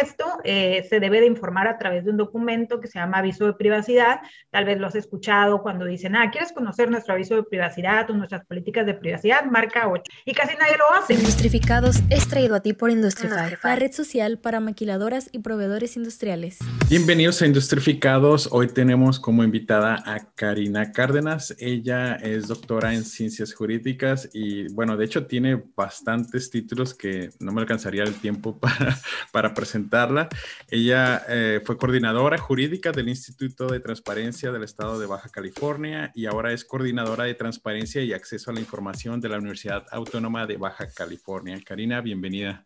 esto eh, se debe de informar a través de un documento que se llama aviso de privacidad. Tal vez lo has escuchado cuando dicen, ah, ¿quieres conocer nuestro aviso de privacidad o nuestras políticas de privacidad? Marca 8. Y casi nadie lo hace. Industrificados es traído a ti por Industrify, la red social para maquiladoras y proveedores industriales. Bienvenidos a Industrificados. Hoy tenemos como invitada a Karina Cárdenas. Ella es doctora en ciencias jurídicas y, bueno, de hecho tiene bastantes títulos que no me alcanzaría el tiempo para, para presentarla. Ella eh, fue coordinadora jurídica del Instituto de Transparencia del Estado de Baja California y ahora es coordinadora de transparencia y acceso a la información de la Universidad Autónoma de Baja California. Karina, bienvenida.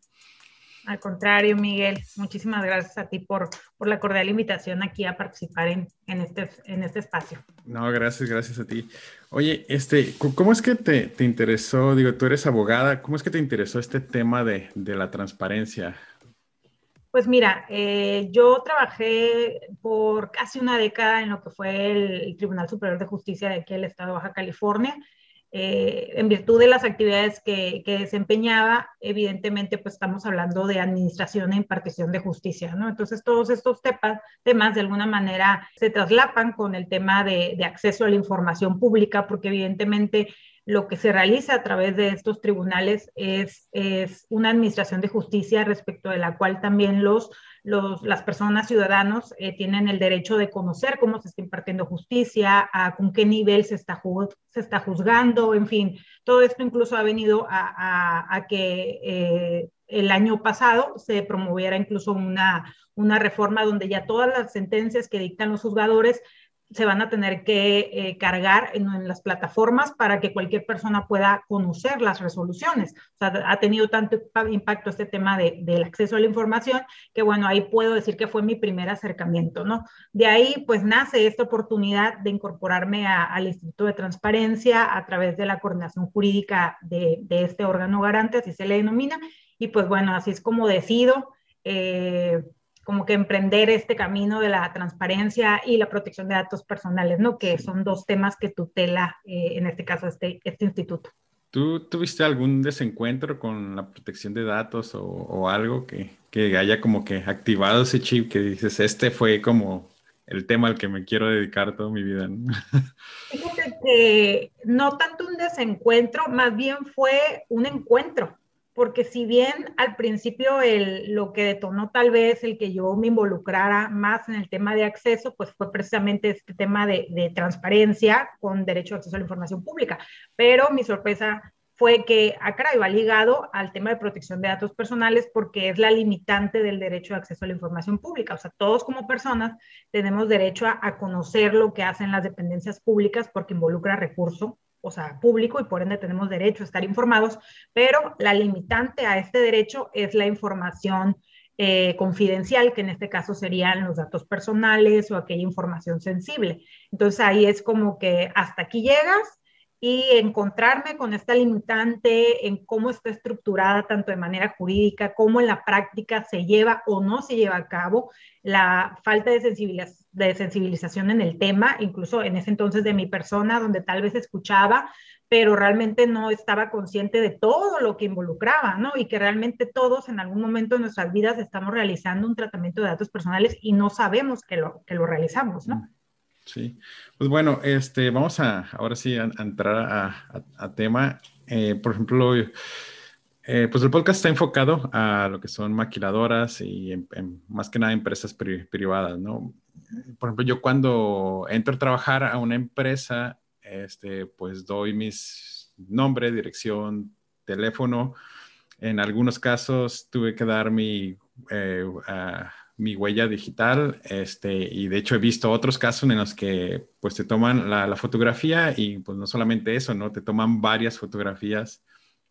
Al contrario, Miguel, muchísimas gracias a ti por, por la cordial invitación aquí a participar en, en, este, en este espacio. No, gracias, gracias a ti. Oye, este, ¿cómo es que te, te interesó, digo, tú eres abogada, ¿cómo es que te interesó este tema de, de la transparencia? Pues mira, eh, yo trabajé por casi una década en lo que fue el, Tribunal Superior de Justicia de aquí del Estado de Baja California. Eh, en virtud de las actividades que, que, desempeñaba, evidentemente, pues estamos hablando de administración e impartición de justicia, ¿no? Entonces, todos estos temas, de alguna manera se traslapan con el tema de acceso a la información pública, porque evidentemente lo que se realiza a través de estos tribunales es, es una administración de justicia respecto de la cual también los, los, las personas ciudadanos eh, tienen el derecho de conocer cómo se está impartiendo justicia, a con qué nivel se está, se está juzgando, en fin, todo esto incluso ha venido a, a, que eh, el año pasado se promoviera incluso una, una reforma donde ya todas las sentencias que dictan los juzgadores se van a tener que eh, cargar en, las plataformas para que cualquier persona pueda conocer las resoluciones. O sea, ha tenido tanto impacto este tema de, del acceso a la información que, bueno, ahí puedo decir que fue mi primer acercamiento, ¿no? De ahí, pues, nace esta oportunidad de incorporarme al Instituto de Transparencia a través de la coordinación jurídica de, de, este órgano garante, así se le denomina, y pues, bueno, así es como decido. Eh, como que emprender este camino de la transparencia y la protección de datos personales, ¿no? Que son dos temas que tutela, eh, en este caso, este, este instituto. ¿Tú tuviste algún desencuentro con la protección de datos o, o algo que, que, haya como que activado ese chip que dices, este fue como el tema al que me quiero dedicar toda mi vida? ¿no? Fíjate que no tanto un desencuentro, más bien fue un encuentro porque si bien al principio lo que detonó tal vez el que yo me involucrara más en el tema de acceso, pues fue precisamente este tema de, transparencia con derecho a acceso a la información pública. Pero mi sorpresa fue que acá iba ligado al tema de protección de datos personales porque es la limitante del derecho de acceso a la información pública. O sea, todos como personas tenemos derecho a, a conocer lo que hacen las dependencias públicas porque involucra recurso o sea, público y por ende tenemos derecho a estar informados, pero la limitante a este derecho es la información eh, confidencial, que en este caso serían los datos personales o aquella información sensible. Entonces ahí es como que hasta aquí llegas y encontrarme con esta limitante en cómo está estructurada tanto de manera jurídica como en la práctica se lleva o no se lleva a cabo, la falta de, sensibilización, en el tema, incluso en ese entonces de mi persona, donde tal vez escuchaba, pero realmente no estaba consciente de todo lo que involucraba, ¿no? Y que realmente todos en algún momento de nuestras vidas estamos realizando un tratamiento de datos personales y no sabemos que lo, que lo realizamos, ¿no? Sí, pues bueno, este, vamos a ahora sí a, entrar a, tema. Eh, por ejemplo, eh, pues el podcast está enfocado a lo que son maquiladoras y más que nada empresas pri privadas, ¿no? Por ejemplo, yo cuando entro a trabajar a una empresa, este, pues doy mis nombre, dirección, teléfono. En algunos casos tuve que dar mi... Eh, uh, mi huella digital, este, y de hecho he visto otros casos en los que pues te toman la, fotografía y pues no solamente eso, ¿no? Te toman varias fotografías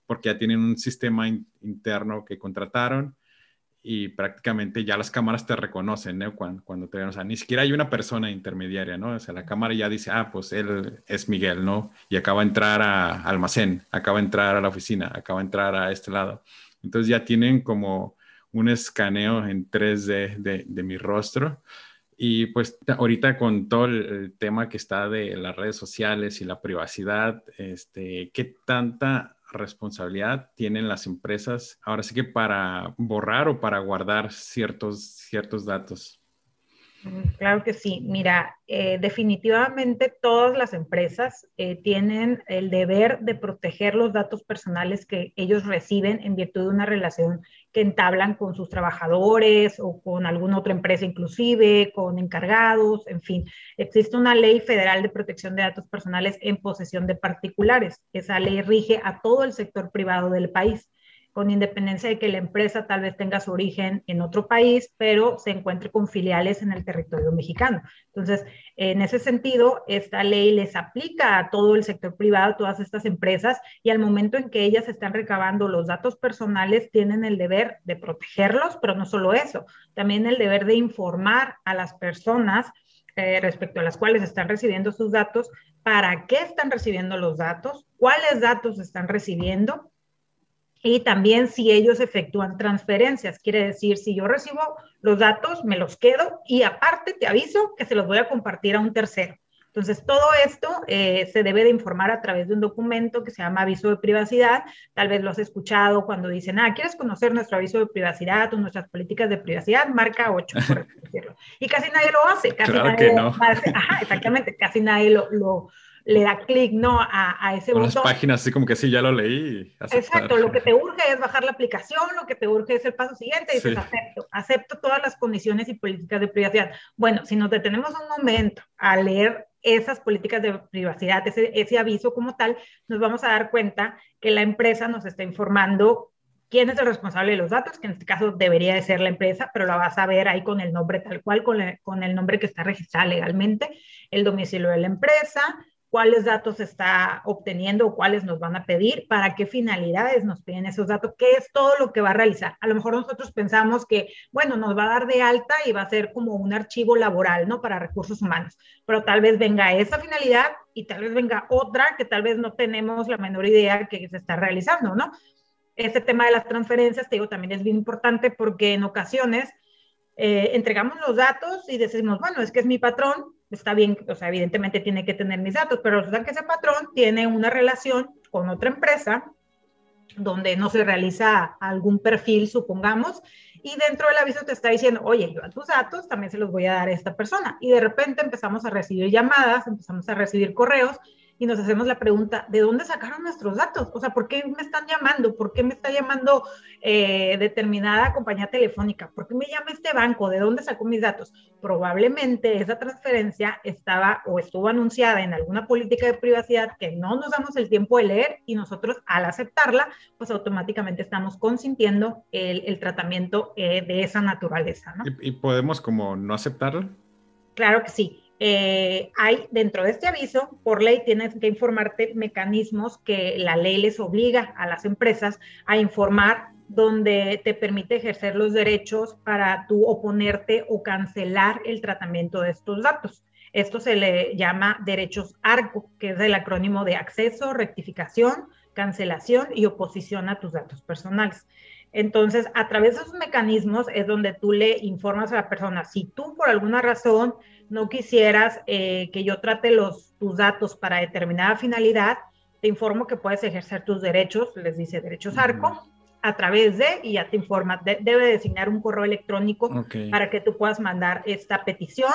porque ya tienen un sistema in, interno que contrataron y prácticamente ya las cámaras te reconocen, ¿no? Cuando, cuando te ven, o sea, ni siquiera hay una persona intermediaria, ¿no? O sea, la cámara ya dice, ah, pues él es Miguel, ¿no? Y acaba de entrar a almacén, acaba de entrar a la oficina, acaba de entrar a este lado. Entonces ya tienen como un escaneo en 3D de, de, mi rostro. Y pues ahorita con todo el tema que está de las redes sociales y la privacidad, este, ¿qué tanta responsabilidad tienen las empresas ahora sí que para borrar o para guardar ciertos, ciertos datos? Claro que sí. Mira, eh, definitivamente todas las empresas eh, tienen el deber de proteger los datos personales que ellos reciben en virtud de una relación que entablan con sus trabajadores o con alguna otra empresa inclusive, con encargados, en fin. Existe una ley federal de protección de datos personales en posesión de particulares. Esa ley rige a todo el sector privado del país con independencia de que la empresa tal vez tenga su origen en otro país, pero se encuentre con filiales en el territorio mexicano. Entonces, en ese sentido, esta ley les aplica a todo el sector privado, todas estas empresas, y al momento en que ellas están recabando los datos personales, tienen el deber de protegerlos, pero no solo eso, también el deber de informar a las personas eh, respecto a las cuales están recibiendo sus datos, para qué están recibiendo los datos, cuáles datos están recibiendo y también si ellos efectúan transferencias. Quiere decir, si yo recibo los datos, me los quedo y aparte te aviso que se los voy a compartir a un tercero. Entonces, todo esto eh, se debe de informar a través de un documento que se llama aviso de privacidad. Tal vez lo has escuchado cuando dicen, ah, ¿quieres conocer nuestro aviso de privacidad o nuestras políticas de privacidad? Marca 8, por decirlo. Y casi nadie lo hace. Casi claro nadie que no. Hace, ajá, exactamente. Casi nadie lo, lo, le da clic, ¿no? A, a ese Con botón. las páginas así como que sí, ya lo leí. Exacto, lo que te urge es bajar la aplicación, lo que te urge es el paso siguiente, y dices, Sí. acepto, acepto todas las condiciones y políticas de privacidad. Bueno, si nos detenemos un momento a leer esas políticas de privacidad, ese, ese aviso como tal, nos vamos a dar cuenta que la empresa nos está informando quién es el responsable de los datos, que en este caso debería de ser la empresa, pero la vas a ver ahí con el nombre tal cual, con, el- con el nombre que está registrado legalmente, el domicilio de la empresa, cuáles datos está obteniendo o cuáles nos van a pedir, para qué finalidades nos piden esos datos, qué es todo lo que va a realizar. A lo mejor nosotros pensamos que, bueno, nos va a dar de alta y va a ser como un archivo laboral, ¿no? Para recursos humanos, pero tal vez venga esa finalidad y tal vez venga otra que tal vez no tenemos la menor idea que se está realizando, ¿no? Este tema de las transferencias, te digo, también es bien importante porque en ocasiones eh, entregamos los datos y decimos, bueno, es que es mi patrón, está bien, o sea, evidentemente tiene que tener mis datos, pero resulta que ese patrón tiene una relación con otra empresa donde no se realiza algún perfil, supongamos, y dentro del aviso te está diciendo, oye, yo a tus datos también se los voy a dar a esta persona. Y de repente empezamos a recibir llamadas, empezamos a recibir correos y nos hacemos la pregunta, ¿de dónde sacaron nuestros datos? O sea, ¿por qué me están llamando? ¿Por qué me está llamando eh, determinada compañía telefónica? ¿Por qué me llama este banco? ¿De dónde sacó mis datos? Probablemente esa transferencia estaba o estuvo anunciada en alguna política de privacidad que no nos damos el tiempo de leer y nosotros al aceptarla, pues automáticamente estamos consintiendo el, el tratamiento eh, de esa naturaleza, ¿no? ¿Y, y podemos como no aceptarlo? Claro que sí. Eh, hay dentro de este aviso, por ley tienes que informarte mecanismos que la ley les obliga a las empresas a informar donde te permite ejercer los derechos para tú oponerte o cancelar el tratamiento de estos datos. Esto se le llama derechos ARCO, que es el acrónimo de acceso, rectificación, cancelación y oposición a tus datos personales. Entonces, a través de esos mecanismos es donde tú le informas a la persona, si tú por alguna razón no quisieras eh, que yo trate los, tus datos para determinada finalidad, te informo que puedes ejercer tus derechos, les dice derechos ARCO, a través de, y ya te informa, de, debe designar un correo electrónico para que tú puedas mandar esta petición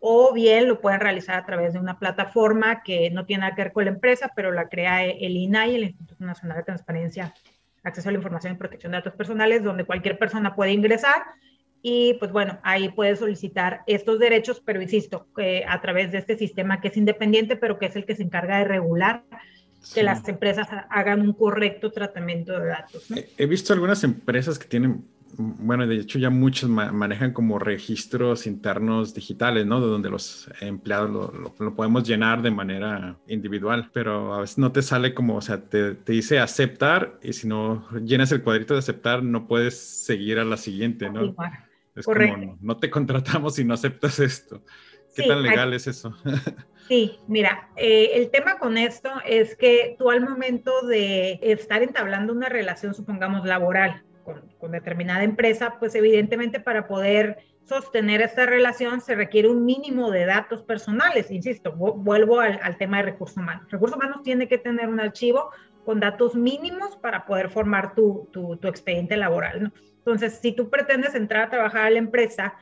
o bien lo pueden realizar a través de una plataforma que no tiene nada que ver con la empresa, pero la crea el INAI, el Instituto Nacional de Transparencia, Acceso a la Información y Protección de Datos Personales, donde cualquier persona puede ingresar y pues bueno, ahí puedes solicitar estos derechos, pero insisto, eh, a través de este sistema que es independiente, pero que es el que se encarga de regular que Sí. las empresas hagan un correcto tratamiento de datos. ¿no? He- visto algunas empresas que tienen, bueno, de hecho ya muchos ma- manejan como registros internos digitales, ¿no? De donde los empleados lo, lo- lo podemos llenar de manera individual, pero a veces no te sale como, o sea, te, te dice aceptar y si no llenas el cuadrito de aceptar no puedes seguir a la siguiente, ¿no? Igual. Es correcto. como, no te contratamos si no aceptas esto. ¿Qué Sí, tan legal es eso? Sí, mira, eh, el tema con esto es que tú al momento de estar entablando una relación, supongamos, laboral con, con determinada empresa, pues evidentemente para poder sostener esta relación se requiere un mínimo de datos personales. Insisto, vu- vuelvo al, al tema de recursos humanos. Recursos humanos tiene que tener un archivo con datos mínimos para poder formar tu, tu, tu expediente laboral. ¿no? Entonces, si tú pretendes entrar a trabajar a la empresa,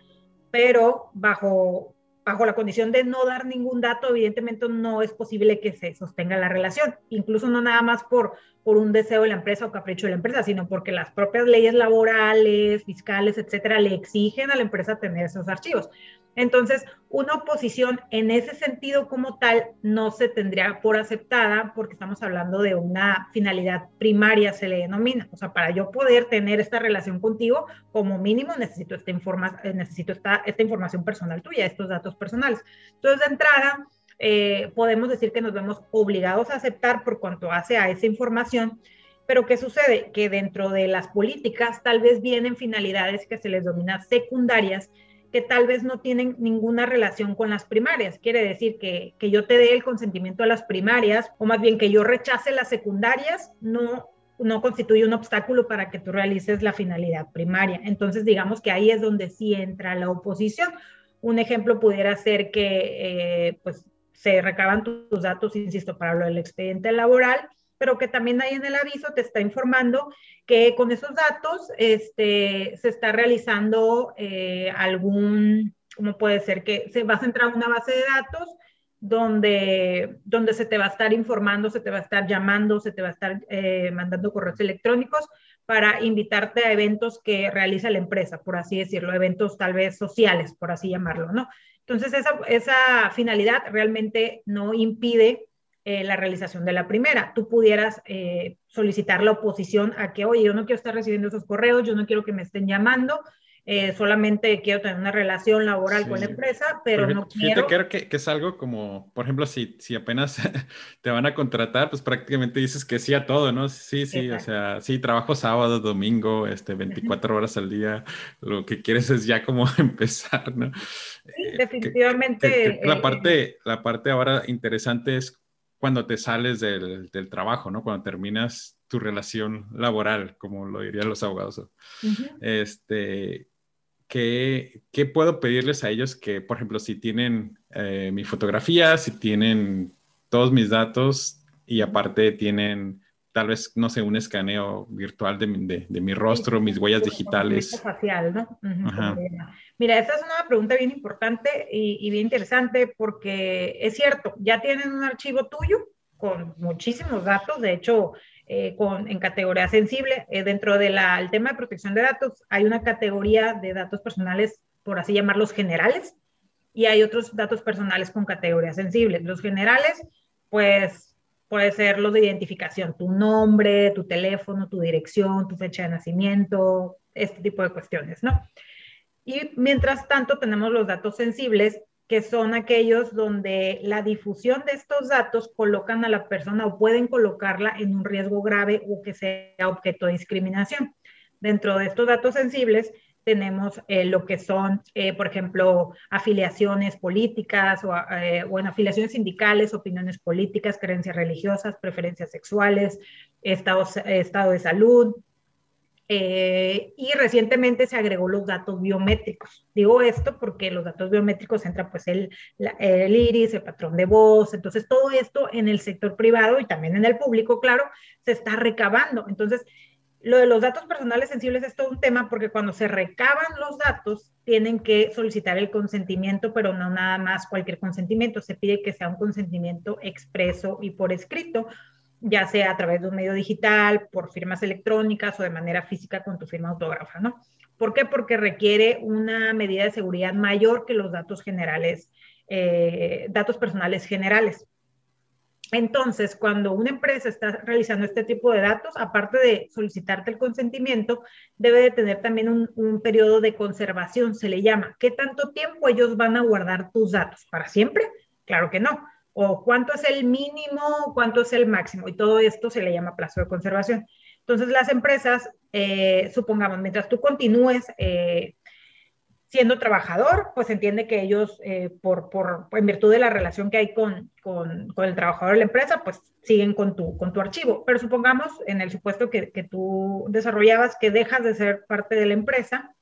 pero bajo bajo la condición de no dar ningún dato, evidentemente no es posible que se sostenga la relación, incluso no nada más por, por un deseo de la empresa o capricho de la empresa, sino porque las propias leyes laborales, fiscales, etcétera, le exigen a la empresa tener esos archivos. Entonces, una oposición en ese sentido como tal no se tendría por aceptada porque estamos hablando de una finalidad primaria, se le denomina. O sea, para yo poder tener esta relación contigo, como mínimo necesito esta, eh, información personal tuya, estos datos personales. Entonces, de entrada, eh, podemos decir que nos vemos obligados a aceptar por cuanto hace a esa información. Pero ¿qué sucede? Que dentro de las políticas tal vez vienen finalidades que se les denomina secundarias que tal vez no tienen ninguna relación con las primarias. Quiere decir que, que yo te dé el consentimiento a las primarias, o más bien que yo rechace las secundarias, no, no constituye un obstáculo para que tú realices la finalidad primaria. Entonces, digamos que ahí es donde sí entra la oposición. Un ejemplo pudiera ser que eh, pues, se recaban tus datos, insisto, para lo del expediente laboral, pero que también ahí en el aviso te está informando que con esos datos este, se está realizando eh, algún, ¿cómo puede ser? Que se va a centrar una base de datos donde, donde se te va a estar informando, se te va a estar llamando, se te va a estar eh, mandando correos electrónicos para invitarte a eventos que realiza la empresa, por así decirlo, eventos tal vez sociales, por así llamarlo, ¿no? Entonces, esa, esa finalidad realmente no impide eh, la realización de la primera. Tú pudieras eh, solicitar la oposición a que, oye, yo no quiero estar recibiendo esos correos, yo no quiero que me estén llamando, eh, solamente quiero tener una relación laboral con la empresa, pero, no quiero... Creo que, que, es algo como, por ejemplo, si, si apenas te van a contratar, pues prácticamente dices que sí a todo, ¿no? Sí, sí, o sea, sí, trabajo sábado, domingo, este, 24 horas al día, lo que quieres es ya como empezar, ¿no? Sí, definitivamente. la, parte, la parte ahora interesante es cuando te sales del, del, trabajo, ¿no? Cuando terminas tu relación laboral, como lo dirían los abogados. Este, ¿qué, ¿qué, puedo pedirles a ellos que, por ejemplo, si tienen eh, mi fotografía, si tienen todos mis datos y aparte tienen tal vez, no sé, un escaneo virtual de, de, de mi rostro, mis huellas digitales. Facial, ¿no? Mira, esta es una pregunta bien importante y, bien interesante porque es cierto, ya tienen un archivo tuyo con muchísimos datos, de hecho, eh, con, en categoría sensible, eh, dentro del tema de protección de datos hay una categoría de datos personales, por así llamarlos generales, y hay otros datos personales con categoría sensible. Los generales, pues puede ser los de identificación, tu nombre, tu teléfono, tu dirección, tu fecha de nacimiento, este tipo de cuestiones, ¿no? Y mientras tanto tenemos los datos sensibles, que son aquellos donde la difusión de estos datos colocan a la persona o pueden colocarla en un riesgo grave o que sea objeto de discriminación. Dentro de estos datos sensibles tenemos eh, lo que son, eh, por ejemplo, afiliaciones políticas o, eh, bueno, afiliaciones sindicales, opiniones políticas, creencias religiosas, preferencias sexuales, estado, estado de salud. y recientemente se agregó los datos biométricos. Digo esto porque los datos biométricos entran pues el, el iris, el patrón de voz, entonces todo esto en el sector privado y también en el público, claro, se está recabando. Entonces, lo de los datos personales sensibles es todo un tema porque cuando se recaban los datos tienen que solicitar el consentimiento, pero no nada más cualquier consentimiento. Se pide que sea un consentimiento expreso y por escrito, ya sea a través de un medio digital, por firmas electrónicas o de manera física con tu firma autógrafa, ¿no? ¿Por qué? Porque requiere una medida de seguridad mayor que los datos generales, eh, datos personales generales. Entonces, cuando una empresa está realizando este tipo de datos, aparte de solicitarte el consentimiento, debe de tener también un, periodo de conservación, se le llama. ¿Qué tanto tiempo ellos van a guardar tus datos? ¿Para siempre? Claro que no. ¿O cuánto es el mínimo? ¿Cuánto es el máximo? Y todo esto se le llama plazo de conservación. Entonces, las empresas, eh, supongamos, mientras tú continúes eh, siendo trabajador, pues entiende que ellos, eh, por, por, en virtud de la relación que hay con, con, el trabajador de la empresa, pues siguen con tu, con tu archivo. Pero supongamos, en el supuesto que, que tú desarrollabas, que dejas de ser parte de la empresa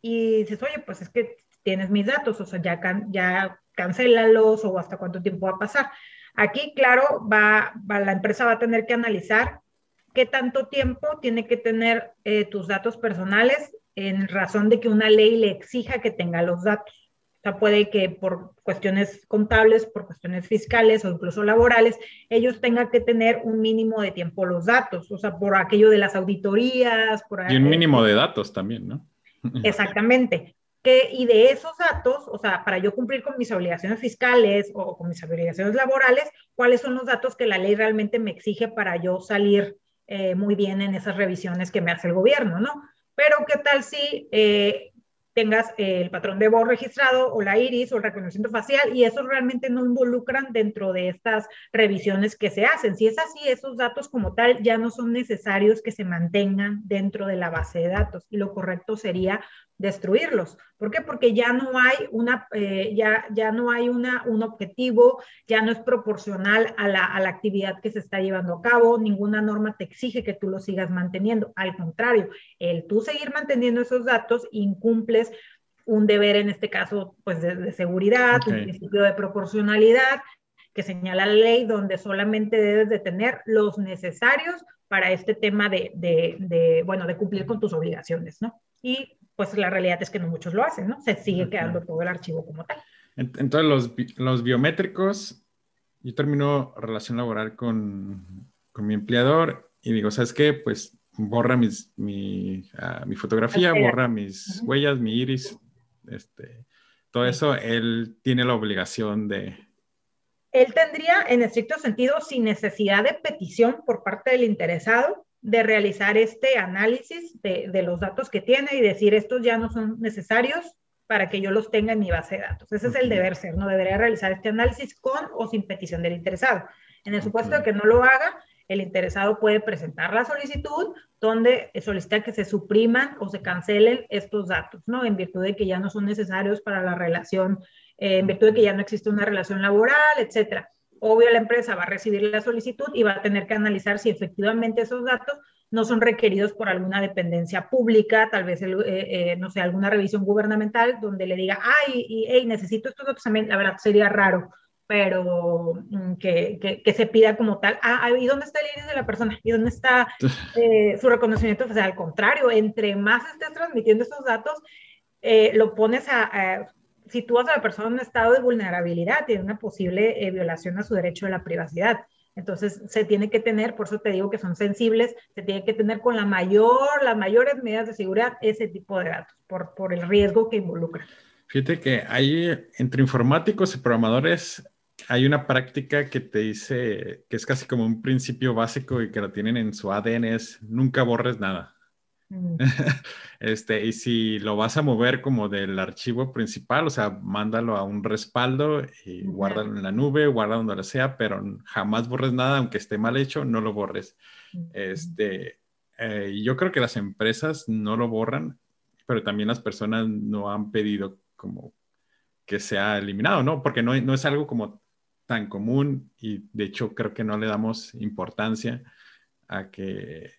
y dices, oye, pues es que tienes mis datos, o sea, ya, can, ya cancélalos o hasta cuánto tiempo va a pasar. Aquí, claro, va, la empresa va a tener que analizar qué tanto tiempo tiene que tener eh, tus datos personales en razón de que una ley le exija que tenga los datos. O sea, puede que por cuestiones contables, por cuestiones fiscales o incluso laborales, ellos tengan que tener un mínimo de tiempo los datos, o sea, por aquello de las auditorías. Por y un mínimo de datos también, ¿no? Exactamente. Que, y de esos datos, o sea, para yo cumplir con mis obligaciones fiscales o con mis obligaciones laborales, ¿cuáles son los datos que la ley realmente me exige para yo salir eh, muy bien en esas revisiones que me hace el gobierno, ¿no? Pero ¿qué tal si eh, tengas el patrón de voz registrado o la iris o el reconocimiento facial y eso realmente no involucran dentro de estas revisiones que se hacen? Si es así, esos datos como tal ya no son necesarios que se mantengan dentro de la base de datos y lo correcto sería destruirlos. ¿Por qué? Porque ya no hay una, eh, ya, ya no hay una, un objetivo, ya no es proporcional a la, a la, actividad que se está llevando a cabo, ninguna norma te exige que tú lo sigas manteniendo. Al contrario, el tú seguir manteniendo esos datos incumples un deber, en este caso, pues de, seguridad, un principio de proporcionalidad que señala la ley, donde solamente debes de tener los necesarios para este tema de, de, de bueno, de cumplir con tus obligaciones, ¿no? Y pues la realidad es que no muchos lo hacen, ¿no? Se sigue quedando todo el archivo como tal. Entonces, los, los biométricos, yo termino relación laboral con, con, mi empleador y digo, ¿sabes qué? Pues borra mis, mi, ah, mi fotografía, borra mis huellas, mi iris, este, todo eso, él tiene la obligación de... Él tendría, en estricto sentido, sin necesidad de petición por parte del interesado, de realizar este análisis de, de, los datos que tiene y decir estos ya no son necesarios para que yo los tenga en mi base de datos. Ese es el deber ser, ¿no? Debería realizar este análisis con o sin petición del interesado. En el supuesto de que no lo haga, el interesado puede presentar la solicitud donde solicita que se supriman o se cancelen estos datos, ¿no? En virtud de que ya no son necesarios para la relación, eh, en virtud de que ya no existe una relación laboral, etcétera obvio la empresa va a recibir la solicitud y va a tener que analizar si efectivamente esos datos no son requeridos por alguna dependencia pública, tal vez, eh, eh, no sé, alguna revisión gubernamental donde le diga, ay, y, necesito estos datos también, la verdad sería raro, pero mm, que, que, se pida como tal, ah, ¿y dónde está el iris de la persona? ¿Y dónde está eh, su reconocimiento? O sea, al contrario, entre más estés transmitiendo esos datos, lo pones a sitúas a la persona en un estado de vulnerabilidad, tiene una posible eh, violación a su derecho de la privacidad. Entonces, se tiene que tener, por eso te digo que son sensibles, se tiene que tener con la mayor, las mayores medidas de seguridad ese tipo de datos, por, por el riesgo que involucra. Fíjate que hay, entre informáticos y programadores, hay una práctica que te dice que es casi como un principio básico y que lo tienen en su ADN, es nunca borres nada. Mm. este, y si lo vas a mover como del archivo principal, o sea, mándalo a un respaldo y guárdalo en la nube, guarda donde sea, pero jamás borres nada, aunque esté mal hecho, no lo borres. Este, eh, yo creo que las empresas no lo borran, pero también las personas no han pedido como que sea eliminado, ¿no? Porque no, no es algo como tan común y de hecho creo que no le damos importancia a que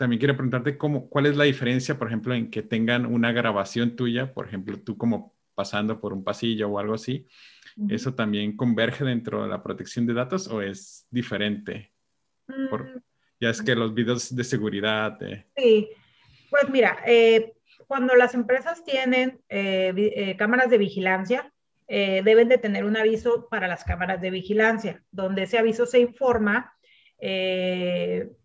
también quiero preguntarte cómo, cuál es la diferencia, por ejemplo, en que tengan una grabación tuya, por ejemplo, tú como pasando por un pasillo o algo así, ¿eso también converge dentro de la protección de datos o es diferente? Mm. ya es que los videos de seguridad. Eh. Sí, pues mira, eh, cuando las empresas tienen eh, cámaras de vigilancia, deben de tener un aviso para las cámaras de vigilancia, donde ese aviso se informa que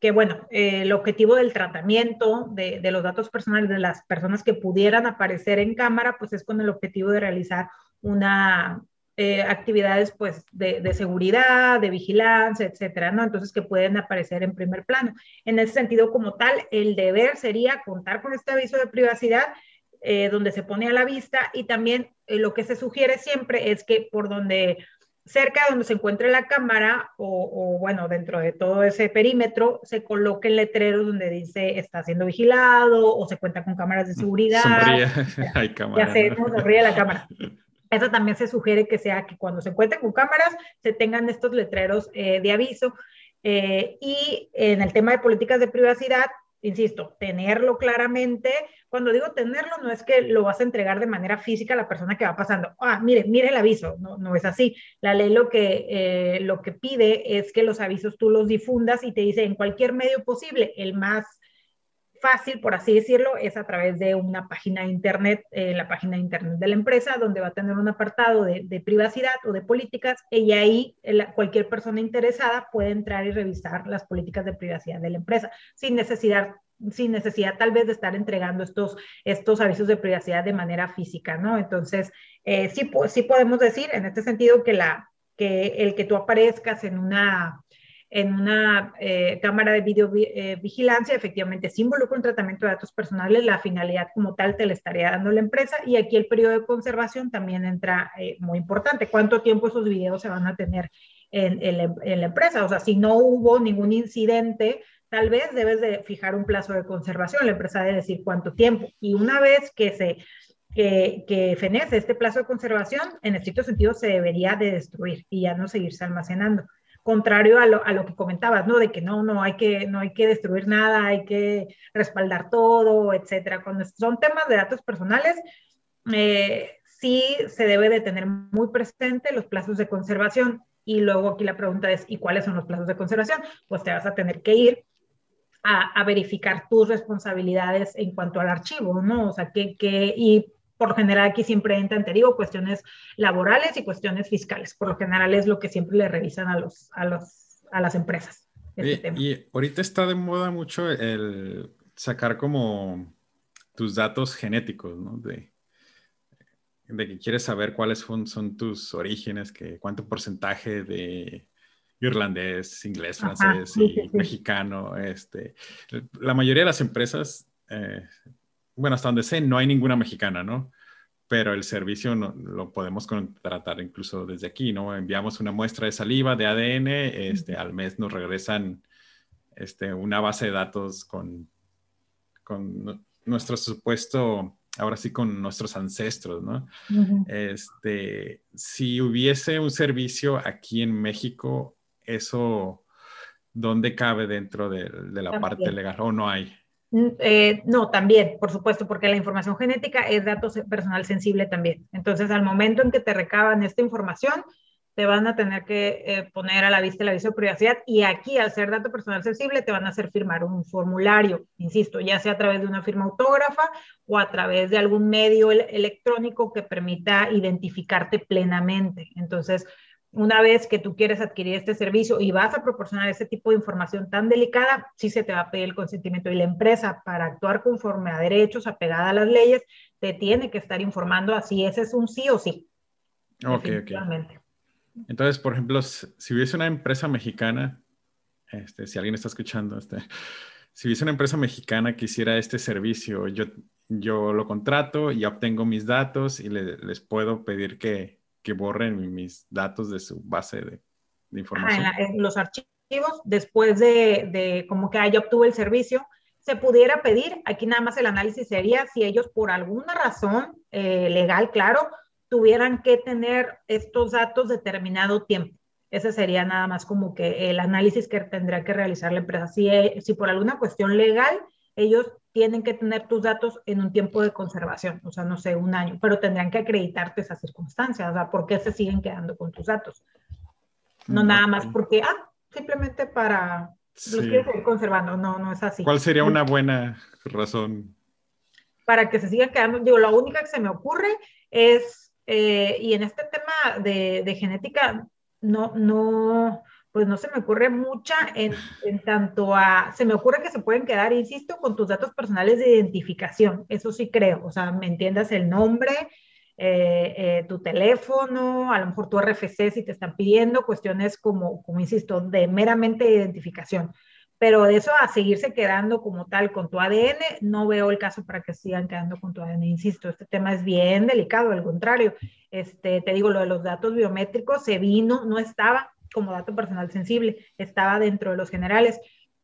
que bueno, eh, el objetivo del tratamiento de, los datos personales de las personas que pudieran aparecer en cámara, pues es con el objetivo de realizar una eh, actividades pues de, seguridad, de vigilancia, etcétera, ¿no? Entonces que pueden aparecer en primer plano. En ese sentido, como tal, el deber sería contar con este aviso de privacidad eh, donde se pone a la vista y también lo que se sugiere siempre es que por donde cerca de donde se encuentre la cámara o, bueno, dentro de todo ese perímetro, se coloquen letreros donde dice está siendo vigilado o se cuenta con cámaras de seguridad. Sonríe, hay cámara. Ya sé, sonríe la cámara. Eso también se sugiere que sea que cuando se encuentren con cámaras se tengan estos letreros eh, de aviso. Eh, y en el tema de políticas de privacidad, insisto, tenerlo claramente. Cuando digo tenerlo, no es que lo vas a entregar de manera física a la persona que va pasando. Ah, mire, mire el aviso. No, no es así. La ley lo que, eh, lo que pide es que los avisos tú los difundas y te dice en cualquier medio posible, el más fácil, por así decirlo, es a través de una página de internet, eh, la página de internet de la empresa, donde va a tener un apartado de, privacidad o de políticas, y ahí cualquier persona interesada puede entrar y revisar las políticas de privacidad de la empresa, sin necesidad sin necesidad tal vez de estar entregando estos, estos avisos de privacidad de manera física, ¿no? Entonces, eh, sí, sí podemos decir en este sentido que, la, que el que tú aparezcas en una, en una eh, cámara de videovigilancia, eh, efectivamente se involucra un tratamiento de datos personales, la finalidad como tal te la estaría dando la empresa y aquí el periodo de conservación también entra eh, muy importante. ¿Cuánto tiempo esos videos se van a tener en, la empresa? O sea, si no hubo ningún incidente, tal vez debes de fijar un plazo de conservación, la empresa debe decir cuánto tiempo. Y una vez que se que, fenece este plazo de conservación, en estricto sentido se debería de destruir y ya no seguirse almacenando contrario a lo, a lo, que comentabas, ¿no? De que no, no hay que, no hay que destruir nada, hay que respaldar todo, etcétera. Cuando son temas de datos personales, eh, sí se debe de tener muy presente los plazos de conservación. Y luego aquí la pregunta es, ¿y cuáles son los plazos de conservación? Pues te vas a tener que ir a, a verificar tus responsabilidades en cuanto al archivo, ¿no? O sea, que, que y por lo general aquí siempre entran, te digo, cuestiones laborales y cuestiones fiscales. Por lo general es lo que siempre le revisan a, los, a, los, a las empresas. Este y, ahorita está de moda mucho el sacar como tus datos genéticos, ¿no? De, de que quieres saber cuáles son, son tus orígenes, que cuánto porcentaje de irlandés, inglés, francés y mexicano. Este, la mayoría de las empresas eh, bueno, hasta donde sé, no hay ninguna mexicana, ¿no? Pero el servicio no, lo podemos contratar incluso desde aquí, ¿no? Enviamos una muestra de saliva, de ADN, este, al mes nos regresan este, una base de datos con, con nuestro supuesto, ahora sí con nuestros ancestros, ¿no? este, si hubiese un servicio aquí en México, eso, ¿dónde cabe dentro de, la parte legal o no hay? Mm, eh, no, también, por supuesto, porque la información genética es dato personal sensible también. Entonces, al momento en que te recaban esta información, te van a tener que eh, poner a la vista el aviso de privacidad y aquí, al ser dato personal sensible, te van a hacer firmar un formulario, insisto, ya sea a través de una firma autógrafa o a través de algún medio electrónico que permita identificarte plenamente. Entonces, una vez que tú quieres adquirir este servicio y vas a proporcionar ese tipo de información tan delicada, sí se te va a pedir el consentimiento y la empresa para actuar conforme a derechos, apegada a las leyes, te tiene que estar informando así, ese es un sí o sí. Ok, ok. Entonces, por ejemplo, si hubiese una empresa mexicana, este, si alguien está escuchando, este, si hubiese una empresa mexicana que hiciera este servicio, yo, yo lo contrato y obtengo mis datos y les puedo pedir que que borren mis datos de su base de, información. en, los archivos, después de, como que haya obtuvo el servicio, se pudiera pedir, aquí nada más el análisis sería si ellos por alguna razón eh, legal, claro, tuvieran que tener estos datos determinado tiempo. Ese sería nada más como que el análisis que tendría que realizar la empresa. Si, eh, si por alguna cuestión legal ellos tienen que tener tus datos en un tiempo de conservación, o sea, no sé, un año, pero tendrían que acreditarte esas circunstancias, o sea, ¿por qué se siguen quedando con tus datos? No nada más porque, ah, simplemente para los quieres seguir conservando, no, no es así. ¿Cuál sería una buena razón? Para que se sigan quedando, digo, la única que se me ocurre es, eh, y en este tema de, de genética, no, no, pues no se me ocurre mucha en, tanto a, se me ocurre que se pueden quedar, insisto, con tus datos personales de identificación, eso sí creo, o sea, me entiendas el nombre, eh, eh, tu teléfono, a lo mejor tu RFC si te están pidiendo, cuestiones como, como insisto, de meramente identificación. Pero de eso a seguirse quedando como tal con tu ADN, no veo el caso para que sigan quedando con tu ADN. Insisto, este tema es bien delicado, al contrario. Este, te digo, lo de los datos biométricos se vino, no estaba, como dato personal sensible, estaba dentro de los generales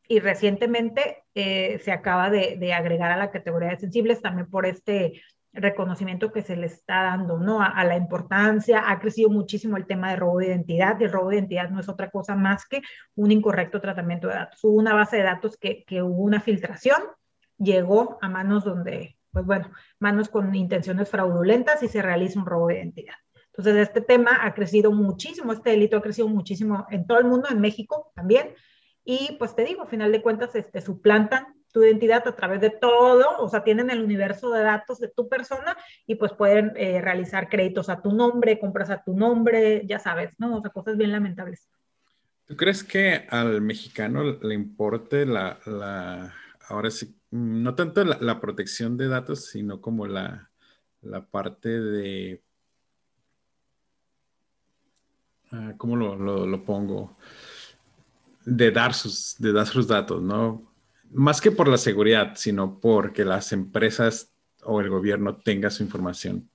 y recientemente eh, se acaba de, agregar a la categoría de sensibles también por este reconocimiento que se le está dando, ¿no? A, la importancia, ha crecido muchísimo el tema de robo de identidad, y el robo de identidad no es otra cosa más que un incorrecto tratamiento de datos. Hubo una base de datos que, que hubo una filtración, llegó a manos donde, pues bueno, manos con intenciones fraudulentas y se realiza un robo de identidad. Entonces, este tema ha crecido muchísimo, este delito ha crecido muchísimo en todo el mundo, en México también. Y pues te digo, a final de cuentas, este, suplantan tu identidad a través de todo, o sea, tienen el universo de datos de tu persona y pues pueden eh, realizar créditos a tu nombre, compras a tu nombre, ya sabes, ¿no? O sea, cosas bien lamentables. ¿Tú crees que al mexicano le importe la, la ahora sí, no tanto la, protección de datos, sino como la, la parte de Ah, ¿cómo lo, pongo? De dar, sus, de dar sus datos, ¿no? Más que por la seguridad, sino porque las empresas o el gobierno tenga su información.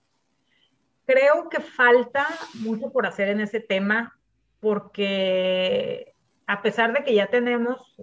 Creo que falta mucho por hacer en ese tema porque a pesar de que ya tenemos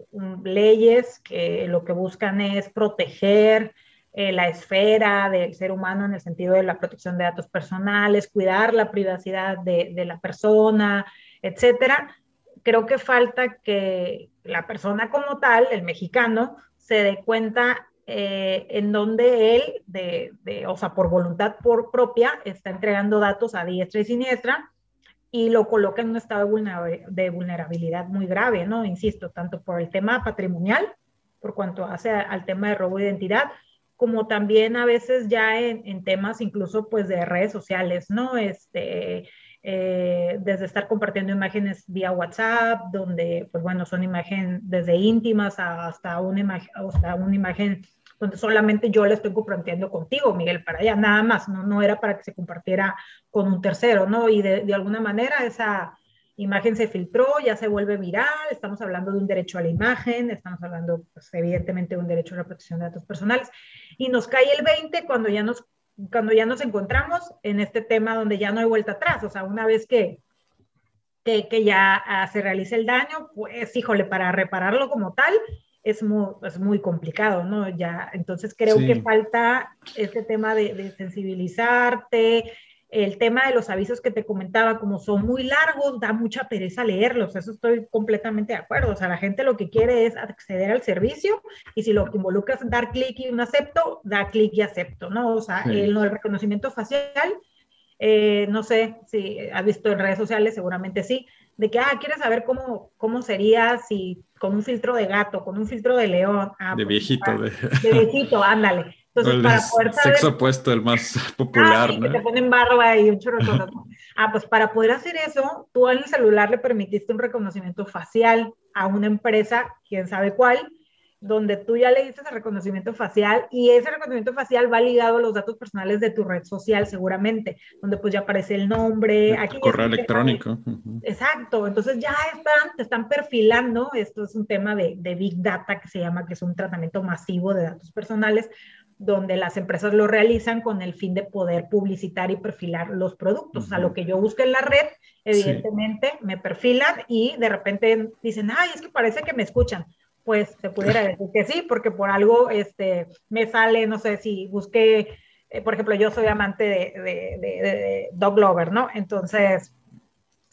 leyes que lo que buscan es proteger eh, la esfera del ser humano en el sentido de la protección de datos personales, cuidar la privacidad de, la persona, etcétera. Creo que falta que la persona como tal, el mexicano, se dé cuenta eh, en donde él, de, o sea, por voluntad por propia, está entregando datos a diestra y siniestra y lo coloca en un estado de vulnerabilidad muy grave, ¿no? Insisto, tanto por el tema patrimonial, por cuanto hace al tema de robo de identidad, como también a veces ya en, temas incluso pues de redes sociales, ¿no? Este, eh, desde estar compartiendo imágenes vía WhatsApp, donde pues bueno, son imágenes desde íntimas hasta una imagen, hasta una imagen donde solamente yo la estoy compartiendo contigo, Miguel, para allá, nada más, no, no era para que se compartiera con un tercero, ¿no? Y de, de alguna manera esa, imagen se filtró, ya se vuelve viral, estamos hablando de un derecho a la imagen, estamos hablando pues, evidentemente de un derecho a la protección de datos personales, y nos cae el 20 cuando ya nos, cuando ya nos encontramos en este tema donde ya no hay vuelta atrás, o sea, una vez que, que, ya ah, se realice el daño, pues híjole, para repararlo como tal, es muy, es muy complicado, ¿no? Ya, entonces creo que falta este tema de, de sensibilizarte, el tema de los avisos que te comentaba, como son muy largos, da mucha pereza leerlos, eso estoy completamente de acuerdo. O sea, la gente lo que quiere es acceder al servicio y si lo que involucra es dar clic y un acepto, da clic y acepto, ¿no? O sea, el, el, reconocimiento facial, eh, no sé si has visto en redes sociales, seguramente sí, de que, ah, quieres saber cómo, cómo sería si con un filtro de gato, con un filtro de león. Ah, de pues, viejito. de... de viejito, ándale. Entonces, para poder saber... Sexo opuesto, el más popular, ah, ¿no? Que te ponen barba y un chorro de cosas. ah, pues para poder hacer eso, tú en el celular le permitiste un reconocimiento facial a una empresa, quién sabe cuál, donde tú ya le dices el reconocimiento facial y ese reconocimiento facial va ligado a los datos personales de tu red social seguramente, donde pues ya aparece el nombre. Aquí correo electrónico. Exacto, entonces ya están, te están perfilando, esto es un tema de, de Big Data que se llama, que es un tratamiento masivo de datos personales, donde las empresas lo realizan con el fin de poder publicitar y perfilar los productos. A lo que yo busque en la red, evidentemente me perfilan y de repente dicen, ay, es que parece que me escuchan. Pues se pudiera decir que sí, porque por algo este, me sale, no sé si busqué, eh, por ejemplo, yo soy amante de, de, de Dog Lover, ¿no? Entonces,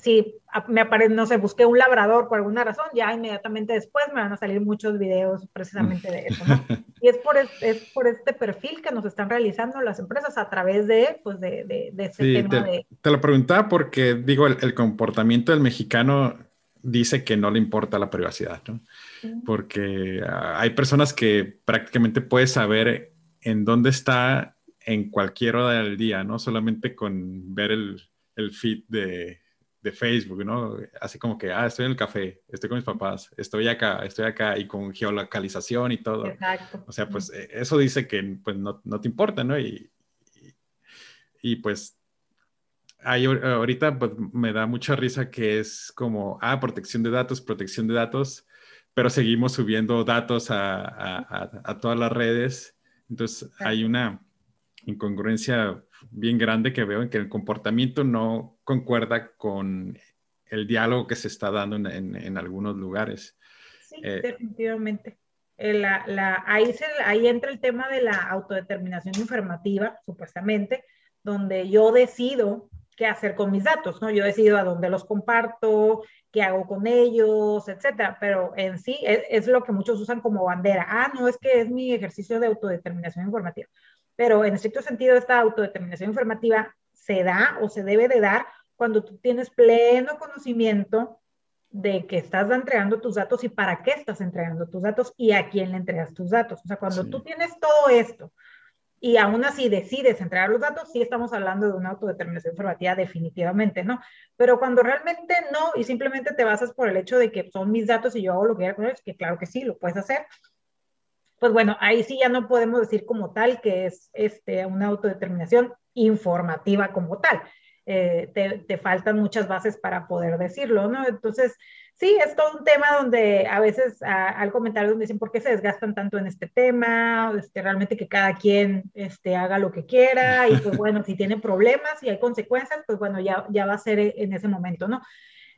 si me aparece, no sé, busqué un labrador por alguna razón, ya inmediatamente después me van a salir muchos videos precisamente de eso, ¿no? Y es por, es, por este perfil que nos están realizando las empresas a través de, pues, de, de, de este tema te, de... Te lo preguntaba porque, digo, el, comportamiento del mexicano dice que no le importa la privacidad, ¿no? Porque ah, hay personas que prácticamente puedes saber en dónde está en cualquier hora del día, ¿no? Solamente con ver el, el feed de de Facebook, ¿no? Así como que, ah, estoy en el café, estoy con mis papás, estoy acá, estoy acá y con geolocalización y todo. Exacto. O sea, pues e, eso dice que pues no, no te importa, ¿no? Y, y, pues ahorita pues, me da mucha risa que es como, ah, protección de datos, protección de datos, pero seguimos subiendo datos a, a, a todas las redes. Entonces hay una incongruencia bien grande que veo en que el comportamiento no concuerda con el diálogo que se está dando en, en, algunos lugares. Sí, eh, definitivamente. eh, la, la, ahí, se, ahí entra el tema de la autodeterminación informativa, supuestamente, donde yo decido qué hacer con mis datos, ¿no? Yo decido a dónde los comparto, qué hago con ellos, etcétera, pero en sí es, es, lo que muchos usan como bandera. Ah, no, es que es mi ejercicio de autodeterminación informativa. Pero en estricto sentido, esta autodeterminación informativa se da o se debe de dar cuando tú tienes pleno conocimiento de que estás entregando tus datos y para qué estás entregando tus datos y a quién le entregas tus datos. O sea, cuando sí. tú tienes todo esto y aún así decides entregar los datos, sí estamos hablando de una autodeterminación informativa definitivamente, ¿no? Pero cuando realmente no y simplemente te basas por el hecho de que son mis datos y yo hago lo que quiera con ellos, que claro que sí, lo puedes hacer, pues bueno, ahí sí ya no podemos decir como tal que es este, una autodeterminación informativa como tal eh, te, te, faltan muchas bases para poder decirlo, ¿no? Entonces, sí, es todo un tema donde a veces a, al comentario donde dicen, ¿por qué se desgastan tanto en este tema? Este, realmente que cada quien este, haga lo que quiera y pues bueno, si tiene problemas y hay consecuencias, pues bueno, ya, ya va a ser en ese momento, ¿no?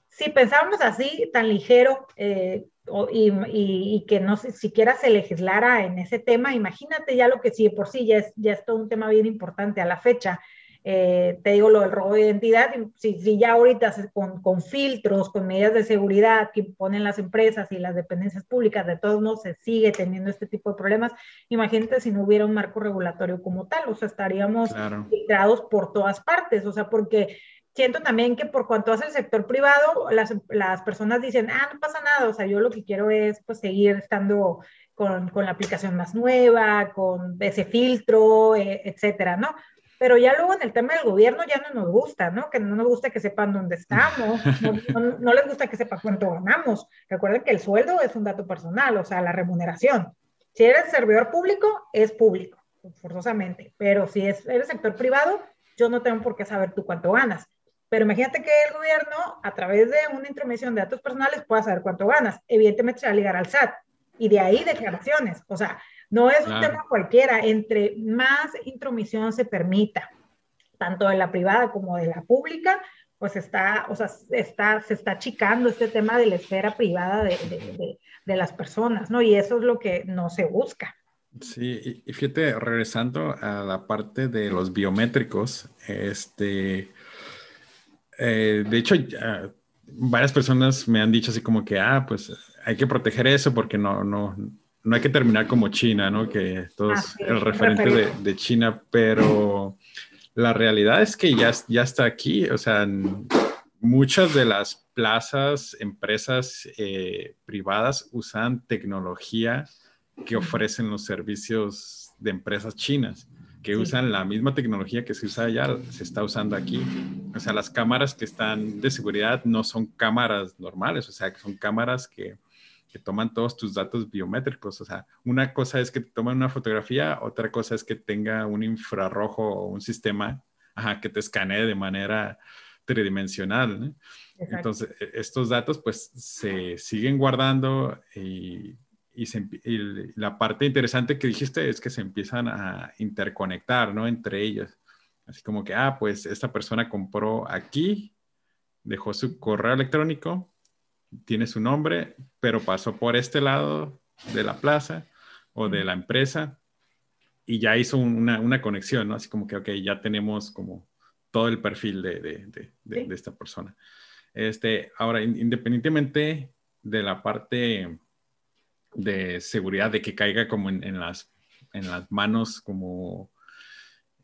Si pensáramos así, tan ligero, eh, y, y, y, que no siquiera se legislara en ese tema, imagínate ya lo que sí, por sí ya es, ya es todo un tema bien importante a la fecha. Eh, te digo lo del robo de identidad, si, si ya ahorita con, con, filtros, con medidas de seguridad que ponen las empresas y las dependencias públicas, de todos modos se sigue teniendo este tipo de problemas, imagínate si no hubiera un marco regulatorio como tal, o sea, estaríamos claro. filtrados por todas partes, o sea, porque siento también que por cuanto hace el sector privado, las, las personas dicen, ah, no pasa nada, o sea, yo lo que quiero es pues seguir estando con, con la aplicación más nueva, con ese filtro, eh, etcétera, ¿no? pero ya luego en el tema del gobierno ya no nos gusta, ¿no? Que no nos gusta que sepan dónde estamos, no, no, no, les gusta que sepan cuánto ganamos. Recuerden que el sueldo es un dato personal, o sea, la remuneración. Si eres servidor público, es público, forzosamente, pero si es, eres sector privado, yo no tengo por qué saber tú cuánto ganas. Pero imagínate que el gobierno, a través de una intromisión de datos personales, pueda saber cuánto ganas. Evidentemente se va a ligar al SAT y de ahí declaraciones. O sea, no es un tema cualquiera, entre más intromisión se permita, tanto de la privada como de la pública, pues está, o sea, está, se está achicando este tema de la esfera privada de, de, de, de las personas, ¿no? Y eso es lo que no se busca. Sí, y fíjate, regresando a la parte de los biométricos, este, eh, de hecho, varias personas me han dicho así como que, ah, pues hay que proteger eso porque no, no, no hay que terminar como China, ¿no? Que todo es el referente de, de, China, pero la realidad es que ya, ya está aquí, o sea, muchas de las plazas, empresas eh, privadas usan tecnología que ofrecen los servicios de empresas chinas, que sí. usan la misma tecnología que se usa allá, se está usando aquí. O sea, las cámaras que están de seguridad no son cámaras normales, o sea, que son cámaras que que toman todos tus datos biométricos. O sea, una cosa es que te toman una fotografía, otra cosa es que tenga un infrarrojo o un sistema ajá, que te escanee de manera tridimensional. ¿no? Entonces, e, estos datos pues se siguen guardando y, y, se, y, la parte interesante que dijiste es que se empiezan a interconectar, ¿no? Entre ellos. Así como que, ah, pues esta persona compró aquí, dejó su correo electrónico, tiene su nombre, pero pasó por este lado de la plaza o de la empresa y ya hizo una, una conexión, ¿no? Así como que, ok, ya tenemos como todo el perfil de, de, de, de, de esta persona. Este, ahora, independientemente de la parte de seguridad, de que caiga como en, en, las, en las manos como